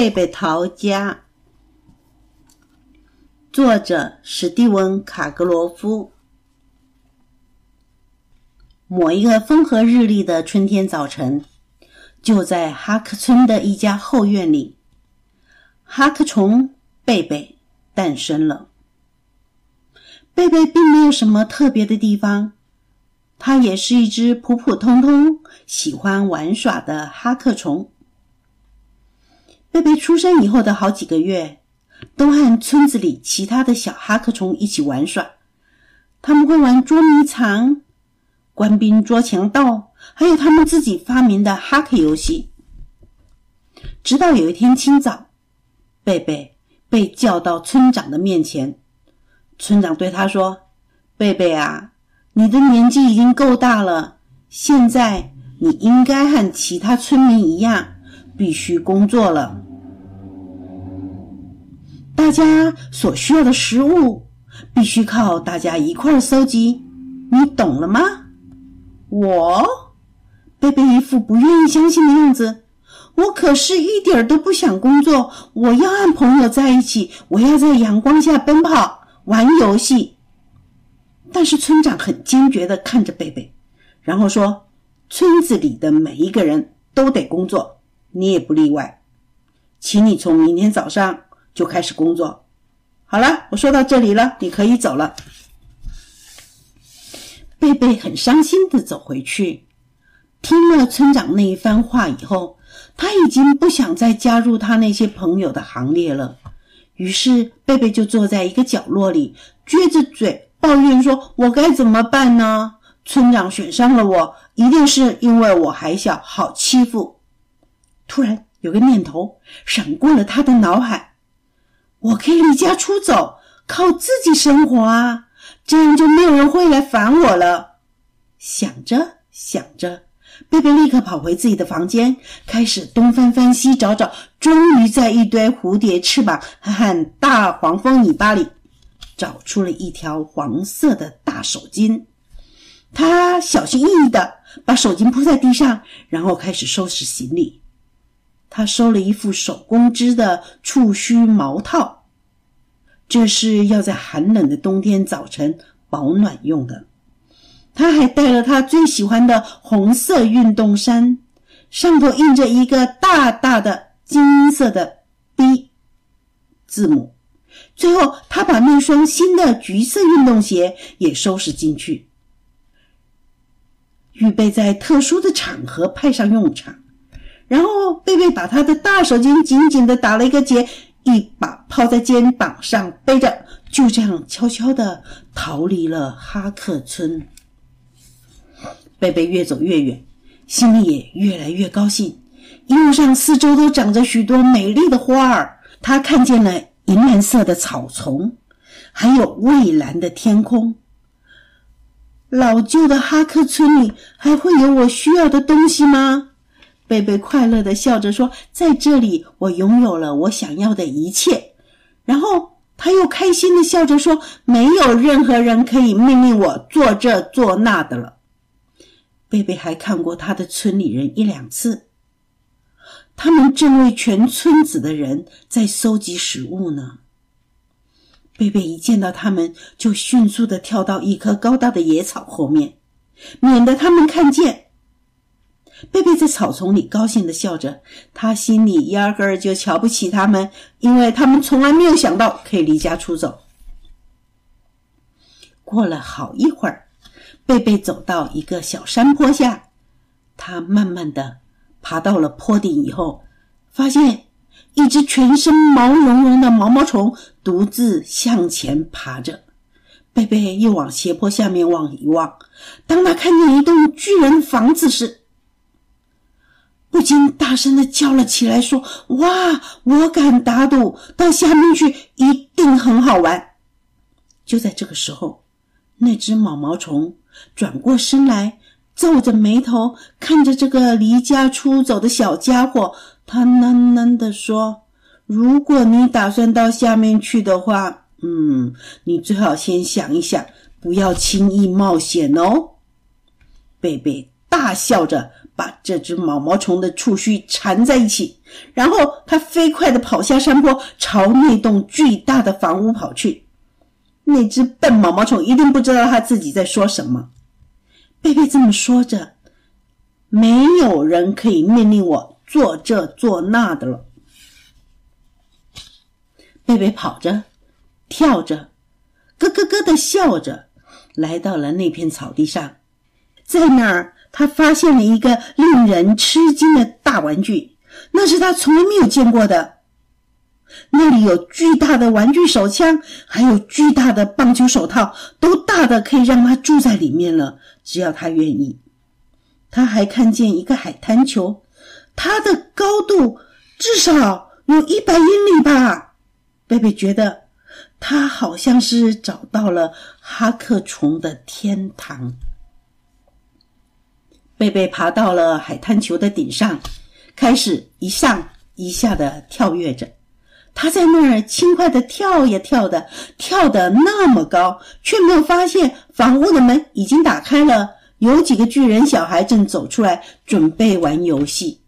贝贝逃家。作者史蒂文·卡格罗夫。某一个风和日丽的春天早晨，就在哈克村的一家后院里，哈克虫贝贝诞生了。贝贝并没有什么特别的地方，它也是一只普普通通、喜欢玩耍的哈克虫。贝贝出生以后的好几个月，都和村子里其他的小哈克虫一起玩耍。他们会玩捉迷藏、官兵捉强盗，还有他们自己发明的哈克游戏。直到有一天清早，贝贝被叫到村长的面前。村长对他说：“贝贝啊，你的年纪已经够大了，现在你应该和其他村民一样。”必须工作了。大家所需要的食物必须靠大家一块儿搜集，你懂了吗？我，贝贝一副不愿意相信的样子。我可是一点儿都不想工作，我要和朋友在一起，我要在阳光下奔跑、玩游戏。但是村长很坚决的看着贝贝，然后说：“村子里的每一个人都得工作。”你也不例外，请你从明天早上就开始工作。好了，我说到这里了，你可以走了。贝贝很伤心的走回去，听了村长那一番话以后，他已经不想再加入他那些朋友的行列了。于是，贝贝就坐在一个角落里，撅着嘴抱怨说：“我该怎么办呢？村长选上了我，一定是因为我还小，好欺负。”突然有个念头闪过了他的脑海：我可以离家出走，靠自己生活啊！这样就没有人会来烦我了。想着想着，贝贝立刻跑回自己的房间，开始东翻翻西找找，终于在一堆蝴蝶翅膀和大黄蜂尾巴里找出了一条黄色的大手巾。他小心翼翼的把手巾铺在地上，然后开始收拾行李。他收了一副手工织的触须毛套，这是要在寒冷的冬天早晨保暖用的。他还带了他最喜欢的红色运动衫，上头印着一个大大的金色的 B 字母。最后，他把那双新的橘色运动鞋也收拾进去，预备在特殊的场合派上用场。然后贝贝把他的大手巾紧紧的打了一个结，一把抛在肩膀上背着，就这样悄悄的逃离了哈克村。贝贝越走越远，心里也越来越高兴。一路上四周都长着许多美丽的花儿，他看见了银蓝色的草丛，还有蔚蓝的天空。老旧的哈克村里还会有我需要的东西吗？贝贝快乐的笑着说：“在这里，我拥有了我想要的一切。”然后他又开心的笑着说：“没有任何人可以命令我做这做那的了。”贝贝还看过他的村里人一两次，他们正为全村子的人在搜集食物呢。贝贝一见到他们，就迅速的跳到一棵高大的野草后面，免得他们看见。贝贝在草丛里高兴的笑着，他心里压根儿就瞧不起他们，因为他们从来没有想到可以离家出走。过了好一会儿，贝贝走到一个小山坡下，他慢慢的爬到了坡顶以后，发现一只全身毛茸茸的毛毛虫独自向前爬着。贝贝又往斜坡下面望一望，当他看见一栋巨人房子时，不禁大声的叫了起来，说：“哇，我敢打赌，到下面去一定很好玩。”就在这个时候，那只毛毛虫转过身来，皱着眉头看着这个离家出走的小家伙，他喃喃的说：“如果你打算到下面去的话，嗯，你最好先想一想，不要轻易冒险哦。”贝贝大笑着。把这只毛毛虫的触须缠在一起，然后他飞快地跑下山坡，朝那栋巨大的房屋跑去。那只笨毛毛虫一定不知道他自己在说什么。贝贝这么说着：“没有人可以命令我做这做那的了。”贝贝跑着，跳着，咯咯咯的笑着，来到了那片草地上，在那儿。他发现了一个令人吃惊的大玩具，那是他从来没有见过的。那里有巨大的玩具手枪，还有巨大的棒球手套，都大的可以让他住在里面了，只要他愿意。他还看见一个海滩球，它的高度至少有一百英里吧。贝贝觉得他好像是找到了哈克虫的天堂。贝贝爬到了海滩球的顶上，开始一上一下的跳跃着。他在那儿轻快的跳呀跳的，跳得那么高，却没有发现房屋的门已经打开了，有几个巨人小孩正走出来，准备玩游戏。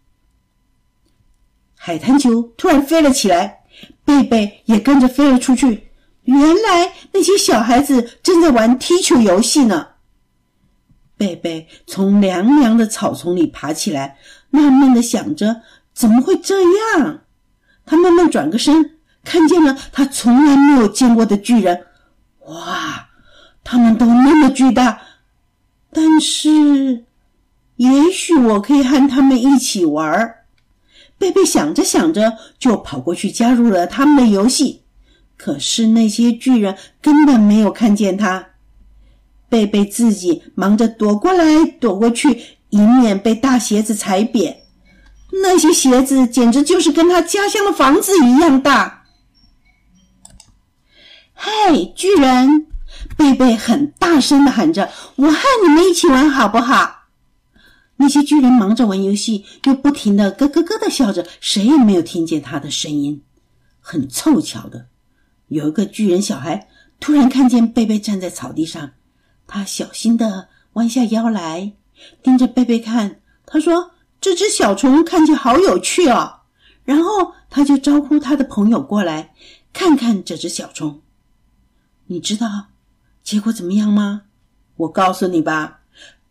海滩球突然飞了起来，贝贝也跟着飞了出去。原来那些小孩子正在玩踢球游戏呢。贝贝从凉凉的草丛里爬起来，纳闷的想着：怎么会这样？他慢慢转个身，看见了他从来没有见过的巨人。哇，他们都那么巨大！但是，也许我可以和他们一起玩儿。贝贝想着想着，就跑过去加入了他们的游戏。可是那些巨人根本没有看见他。贝贝自己忙着躲过来躲过去，以免被大鞋子踩扁。那些鞋子简直就是跟他家乡的房子一样大。嘿，巨人！贝贝很大声的喊着：“我和你们一起玩好不好？”那些巨人忙着玩游戏，又不停的咯咯咯的笑着，谁也没有听见他的声音。很凑巧的，有一个巨人小孩突然看见贝贝站在草地上。他小心的弯下腰来，盯着贝贝看。他说：“这只小虫看起来好有趣哦。”然后他就招呼他的朋友过来看看这只小虫。你知道结果怎么样吗？我告诉你吧，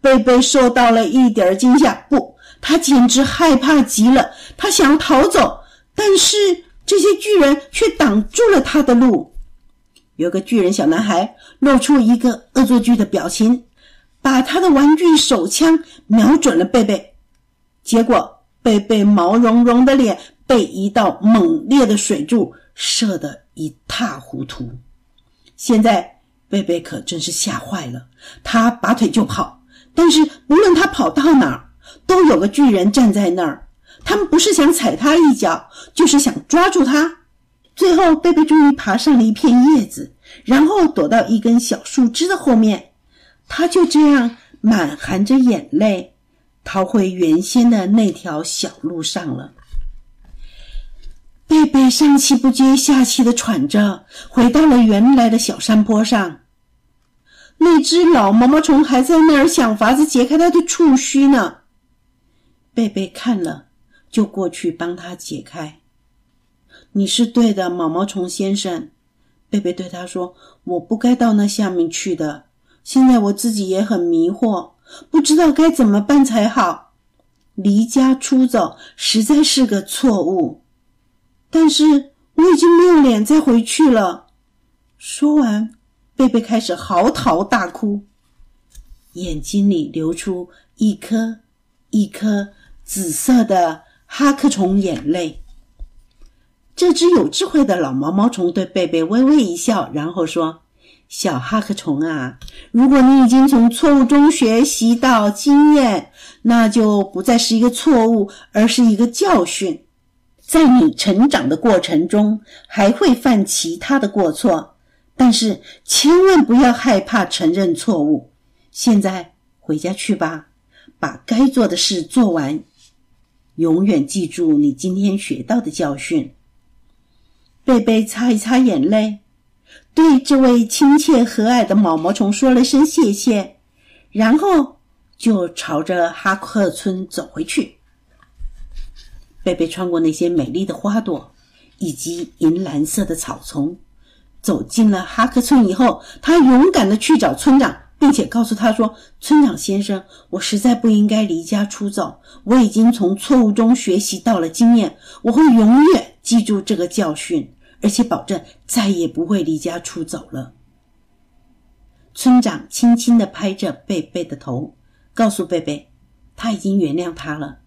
贝贝受到了一点惊吓，不，他简直害怕极了。他想逃走，但是这些巨人却挡住了他的路。有个巨人小男孩露出一个恶作剧的表情，把他的玩具手枪瞄准了贝贝，结果贝贝毛茸茸的脸被一道猛烈的水柱射得一塌糊涂。现在贝贝可真是吓坏了，他拔腿就跑，但是无论他跑到哪儿，都有个巨人站在那儿，他们不是想踩他一脚，就是想抓住他。最后，贝贝终于爬上了一片叶子，然后躲到一根小树枝的后面。他就这样满含着眼泪，逃回原先的那条小路上了。贝贝上气不接下气的喘着，回到了原来的小山坡上。那只老毛毛虫还在那儿想法子解开它的触须呢。贝贝看了，就过去帮他解开。你是对的，毛毛虫先生。贝贝对他说：“我不该到那下面去的。现在我自己也很迷惑，不知道该怎么办才好。离家出走实在是个错误，但是我已经没有脸再回去了。”说完，贝贝开始嚎啕大哭，眼睛里流出一颗一颗紫色的哈克虫眼泪。这只有智慧的老毛毛虫对贝贝微微一笑，然后说：“小哈克虫啊，如果你已经从错误中学习到经验，那就不再是一个错误，而是一个教训。在你成长的过程中，还会犯其他的过错，但是千万不要害怕承认错误。现在回家去吧，把该做的事做完，永远记住你今天学到的教训。”贝贝擦一擦眼泪，对这位亲切和蔼的毛毛虫说了声谢谢，然后就朝着哈克村走回去。贝贝穿过那些美丽的花朵以及银蓝色的草丛，走进了哈克村以后，他勇敢的去找村长，并且告诉他说：“村长先生，我实在不应该离家出走，我已经从错误中学习到了经验，我会永远记住这个教训，而且保证再也不会离家出走了。”村长轻轻的拍着贝贝的头，告诉贝贝，他已经原谅他了。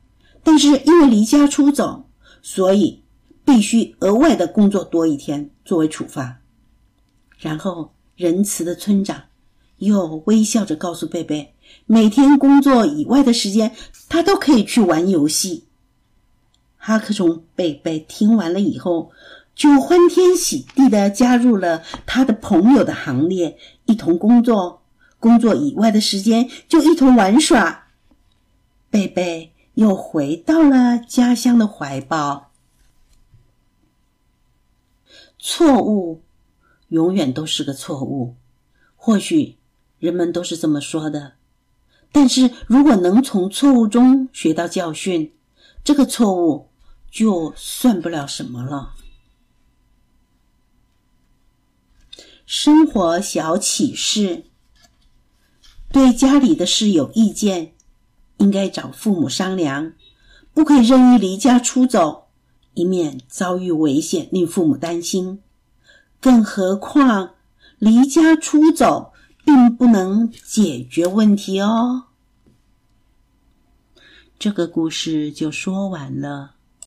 但是因为离家出走，所以必须额外的工作多一天作为处罚。然后仁慈的村长又微笑着告诉贝贝，每天工作以外的时间，他都可以去玩游戏。哈克松贝贝听完了以后，就欢天喜地的加入了他的朋友的行列，一同工作。工作以外的时间就一同玩耍。贝贝。又回到了家乡的怀抱。错误永远都是个错误，或许人们都是这么说的。但是如果能从错误中学到教训，这个错误就算不了什么了。生活小启示：对家里的事有意见。应该找父母商量，不可以任意离家出走，以免遭遇危险，令父母担心。更何况，离家出走并不能解决问题哦。这个故事就说完了。